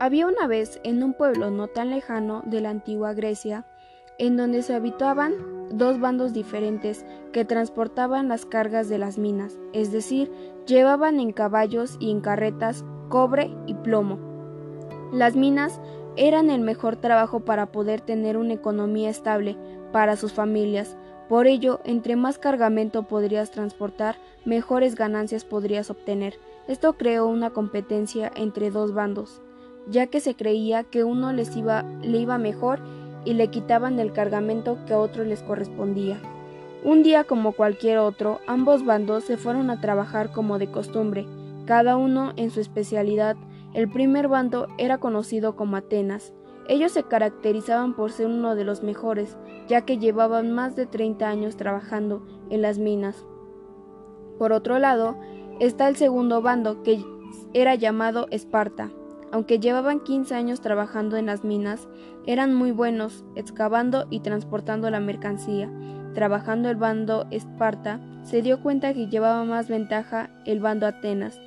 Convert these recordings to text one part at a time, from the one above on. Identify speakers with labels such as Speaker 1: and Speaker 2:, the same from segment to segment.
Speaker 1: Había una vez en un pueblo no tan lejano de la antigua Grecia, en donde se habitaban dos bandos diferentes que transportaban las cargas de las minas, es decir, llevaban en caballos y en carretas cobre y plomo. Las minas eran el mejor trabajo para poder tener una economía estable para sus familias. Por ello, entre más cargamento podrías transportar, mejores ganancias podrías obtener. Esto creó una competencia entre dos bandos, ya que se creía que uno les iba, le iba mejor y le quitaban el cargamento que a otro les correspondía. Un día como cualquier otro, ambos bandos se fueron a trabajar como de costumbre, cada uno en su especialidad. El primer bando era conocido como Atenas. Ellos se caracterizaban por ser uno de los mejores, ya que llevaban más de 30 años trabajando en las minas. Por otro lado, está el segundo bando, que era llamado Esparta. Aunque llevaban 15 años trabajando en las minas, eran muy buenos excavando y transportando la mercancía. Trabajando el bando Esparta, se dio cuenta que llevaba más ventaja el bando Atenas.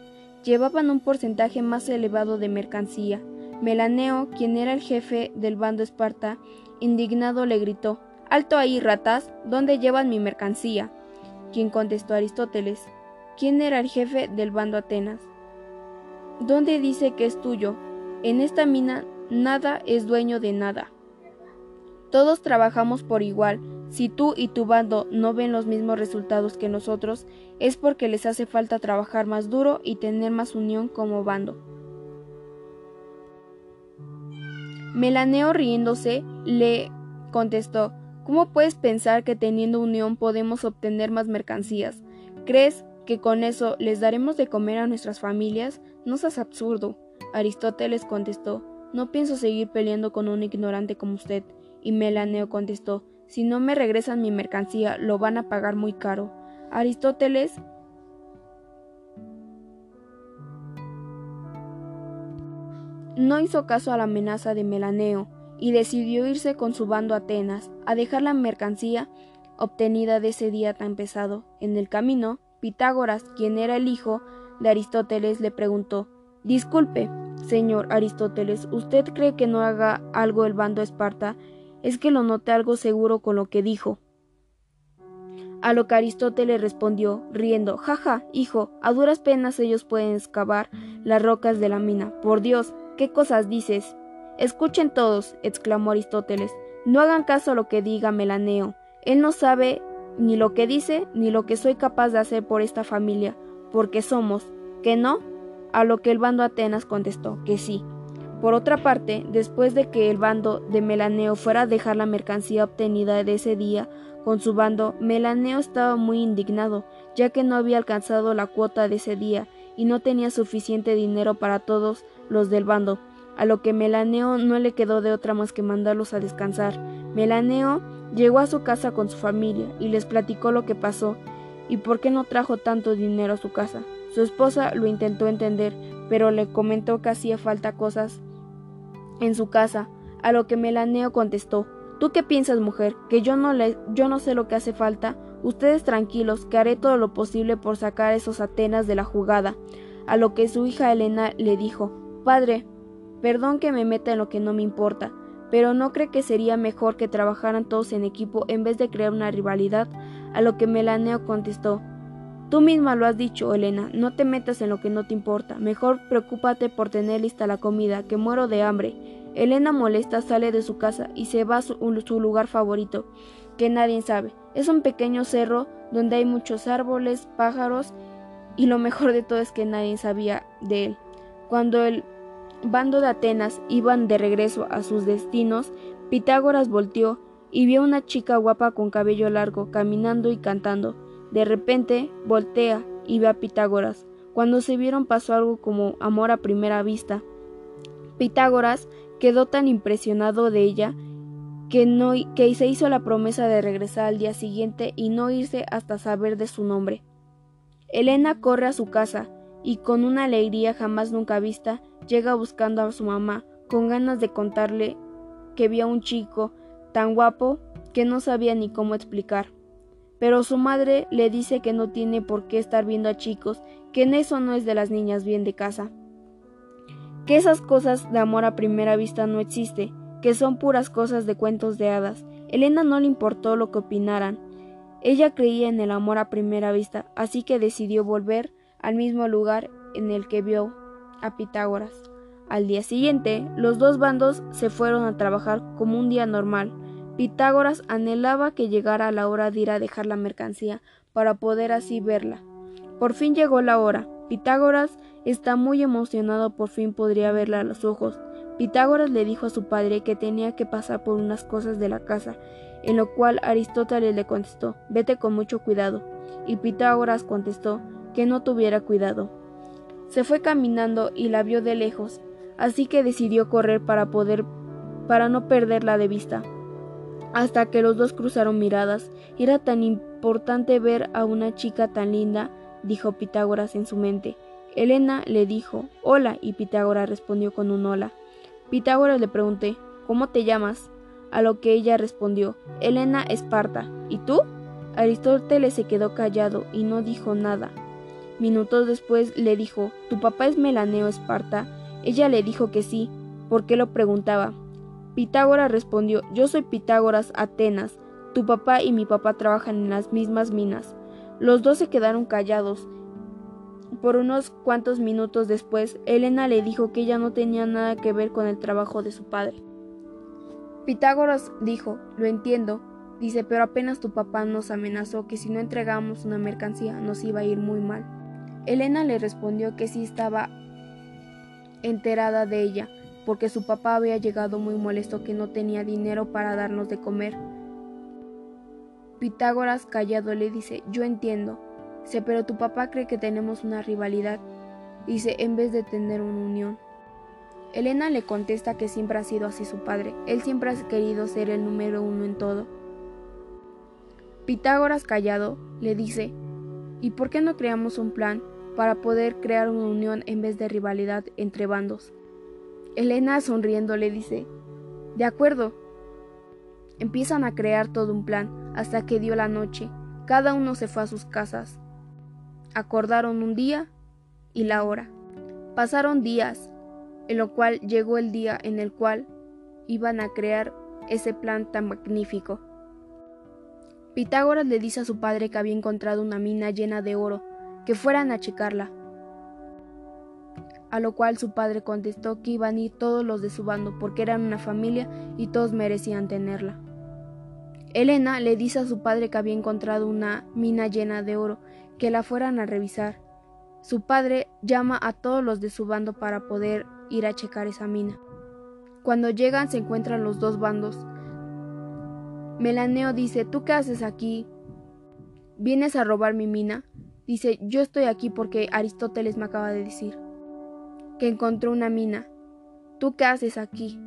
Speaker 1: Llevaban un porcentaje más elevado de mercancía. Melaneo, quien era el jefe del bando Esparta, indignado le gritó Alto ahí, ratas, ¿dónde llevan mi mercancía? Quien contestó Aristóteles ¿Quién era el jefe del bando Atenas? ¿Dónde dice que es tuyo? En esta mina nada es dueño de nada. Todos trabajamos por igual. Si tú y tu bando no ven los mismos resultados que nosotros, es porque les hace falta trabajar más duro y tener más unión como bando. Melaneo riéndose le contestó ¿Cómo puedes pensar que teniendo unión podemos obtener más mercancías? ¿Crees que con eso les daremos de comer a nuestras familias? No seas absurdo. Aristóteles contestó, no pienso seguir peleando con un ignorante como usted. Y Melaneo contestó, si no me regresan mi mercancía, lo van a pagar muy caro. Aristóteles no hizo caso a la amenaza de Melaneo y decidió irse con su bando a Atenas a dejar la mercancía obtenida de ese día tan pesado. En el camino, Pitágoras, quien era el hijo de Aristóteles, le preguntó Disculpe, señor Aristóteles, ¿usted cree que no haga algo el bando Esparta? Es que lo noté algo seguro con lo que dijo. A lo que Aristóteles respondió, riendo, jaja, hijo, a duras penas ellos pueden excavar las rocas de la mina. Por Dios, ¿qué cosas dices? Escuchen todos, exclamó Aristóteles, no hagan caso a lo que diga Melaneo. Él no sabe ni lo que dice, ni lo que soy capaz de hacer por esta familia, porque somos, ¿que no? A lo que el bando Atenas contestó, que sí. Por otra parte, después de que el bando de Melaneo fuera a dejar la mercancía obtenida de ese día con su bando, Melaneo estaba muy indignado, ya que no había alcanzado la cuota de ese día y no tenía suficiente dinero para todos los del bando, a lo que Melaneo no le quedó de otra más que mandarlos a descansar. Melaneo Llegó a su casa con su familia y les platicó lo que pasó y por qué no trajo tanto dinero a su casa. Su esposa lo intentó entender, pero le comentó que hacía falta cosas en su casa, a lo que Melaneo contestó ¿Tú qué piensas, mujer? ¿Que yo no, le, yo no sé lo que hace falta? Ustedes tranquilos, que haré todo lo posible por sacar a esos Atenas de la jugada. A lo que su hija Elena le dijo Padre, perdón que me meta en lo que no me importa, pero ¿no cree que sería mejor que trabajaran todos en equipo en vez de crear una rivalidad? A lo que Melaneo contestó Tú misma lo has dicho, Elena, no te metas en lo que no te importa, mejor preocúpate por tener lista la comida, que muero de hambre. Elena molesta sale de su casa y se va a su, lugar favorito, que nadie sabe. Es un pequeño cerro donde hay muchos árboles, pájaros y lo mejor de todo es que nadie sabía de él. Cuando el bando de Atenas iban de regreso a sus destinos, Pitágoras volteó y vio a una chica guapa con cabello largo caminando y cantando. De repente voltea y ve a Pitágoras. Cuando se vieron pasó algo como amor a primera vista. Pitágoras quedó tan impresionado de ella que, no, se hizo la promesa de regresar al día siguiente y no irse hasta saber de su nombre. Elena corre a su casa y con una alegría jamás nunca vista llega buscando a su mamá con ganas de contarle que vio a un chico tan guapo que no sabía ni cómo explicar. Pero su madre le dice que no tiene por qué estar viendo a chicos, que en eso no es de las niñas bien de casa. que esas cosas de amor a primera vista no existe, que son puras cosas de cuentos de hadas. Elena no le importó lo que opinaran. Ella creía en el amor a primera vista, así que decidió volver al mismo lugar en el que vio a Pitágoras. Al día siguiente, los dos bandos se fueron a trabajar como un día normal. Pitágoras anhelaba que llegara la hora de ir a dejar la mercancía para poder así verla. Por fin llegó la hora. Pitágoras está muy emocionado, por fin podría verla a los ojos. Pitágoras le dijo a su padre que tenía que pasar por unas cosas de la casa, en lo cual Aristóteles le contestó, vete con mucho cuidado. Y Pitágoras contestó que no tuviera cuidado. Se fue caminando y la vio de lejos, así que decidió correr para poder para no perderla de vista. Hasta que los dos cruzaron miradas, era tan importante ver a una chica tan linda, dijo Pitágoras en su mente. Elena le dijo hola y Pitágoras respondió con un hola. Pitágoras le pregunté ¿Cómo te llamas? A lo que ella respondió Elena Esparta. ¿Y tú? Aristóteles se quedó callado y no dijo nada. Minutos después le dijo ¿Tu papá es Melaneo Esparta? Ella le dijo que sí. ¿Por qué lo preguntaba? Pitágoras respondió Yo soy Pitágoras Atenas. Tu papá y mi papá trabajan en las mismas minas. Los dos se quedaron callados. Por unos cuantos minutos después, Elena le dijo que ella no tenía nada que ver con el trabajo de su padre. Pitágoras dijo, lo entiendo, dice, pero apenas tu papá nos amenazó que si no entregamos una mercancía nos iba a ir muy mal. Elena le respondió que sí estaba enterada de ella, porque su papá había llegado muy molesto que no tenía dinero para darnos de comer. Pitágoras callado le dice, yo entiendo. Dice, pero tu papá cree que tenemos una rivalidad. Dice, en vez de tener una unión. Elena le contesta que siempre ha sido así su padre. Él siempre ha querido ser el número uno en todo. Pitágoras callado le dice, ¿y por qué no creamos un plan para poder crear una unión en vez de rivalidad entre bandos? Elena sonriendo le dice, de acuerdo. Empiezan a crear todo un plan hasta que dio la noche. Cada uno se fue a sus casas. Acordaron un día y la hora. Pasaron días, en lo cual llegó el día en el cual iban a crear ese plan tan magnífico. Pitágoras le dice a su padre que había encontrado una mina llena de oro, que fueran a checarla a lo cual su padre contestó que iban a ir todos los de su bando porque eran una familia y todos merecían tenerla. Elena le dice a su padre que había encontrado una mina llena de oro, que la fueran a revisar. Su padre llama a todos los de su bando para poder ir a checar esa mina. Cuando llegan se encuentran los dos bandos. Melaneo dice, ¿tú qué haces aquí? ¿Vienes a robar mi mina? Dice, yo estoy aquí porque Aristóteles me acaba de decir que encontró una mina. ¿Tú qué haces aquí?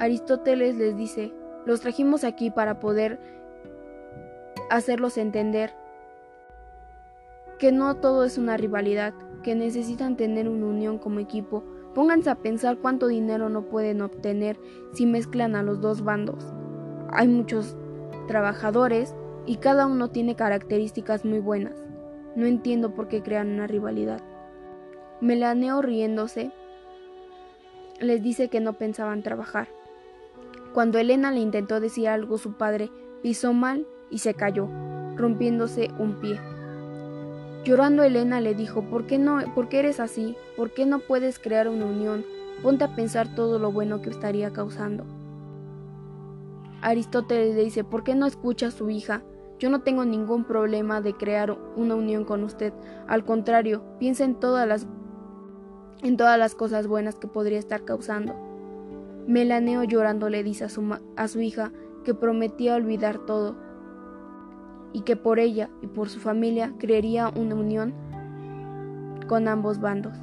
Speaker 1: Aristóteles les dice, los trajimos aquí para poder hacerlos entender que no todo es una rivalidad, que necesitan tener una unión como equipo. Pónganse a pensar cuánto dinero no pueden obtener si mezclan a los dos bandos. Hay muchos trabajadores y cada uno tiene características muy buenas. No entiendo por qué crean una rivalidad. Melaneo riéndose les dice que no pensaban trabajar. Cuando Elena le intentó decir algo su padre pisó mal y se cayó, rompiéndose un pie. Llorando Elena le dijo, ¿por qué no, por qué eres así? ¿Por qué no puedes crear una unión? Ponte a pensar todo lo bueno que estaría causando. Aristóteles le dice, ¿por qué no escucha a su hija? Yo no tengo ningún problema de crear una unión con usted. Al contrario, piensa en todas las en todas las cosas buenas que podría estar causando. Melaneo llorando le dice a su, a su hija que prometía olvidar todo y que por ella y por su familia crearía una unión con ambos bandos.